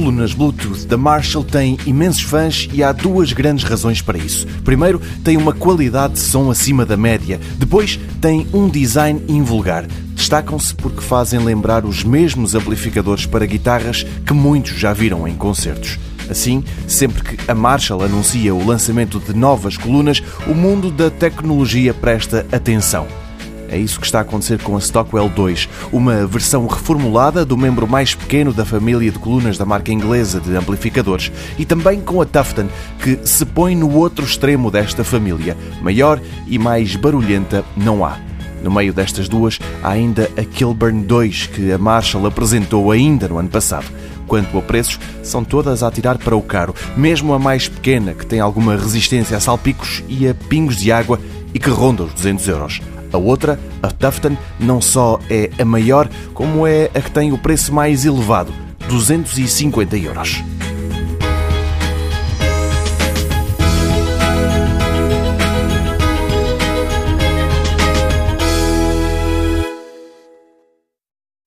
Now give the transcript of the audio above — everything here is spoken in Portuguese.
colunas Bluetooth da Marshall tem imensos fãs e há duas grandes razões para isso. Primeiro, tem uma qualidade de som acima da média. Depois, tem um design invulgar. Destacam-se porque fazem lembrar os mesmos amplificadores para guitarras que muitos já viram em concertos. Assim, sempre que a Marshall anuncia o lançamento de novas colunas, o mundo da tecnologia presta atenção. É isso que está a acontecer com a Stockwell 2, uma versão reformulada do membro mais pequeno da família de colunas da marca inglesa de amplificadores, e também com a Tufton, que se põe no outro extremo desta família. Maior e mais barulhenta não há. No meio destas duas, há ainda a Kilburn 2, que a Marshall apresentou ainda no ano passado. Quanto a preços, são todas a tirar para o caro, mesmo a mais pequena, que tem alguma resistência a salpicos e a pingos de água e que ronda os 200 euros. A outra, a Tufton, não só é a maior, como é a que tem o preço mais elevado, 250 euros.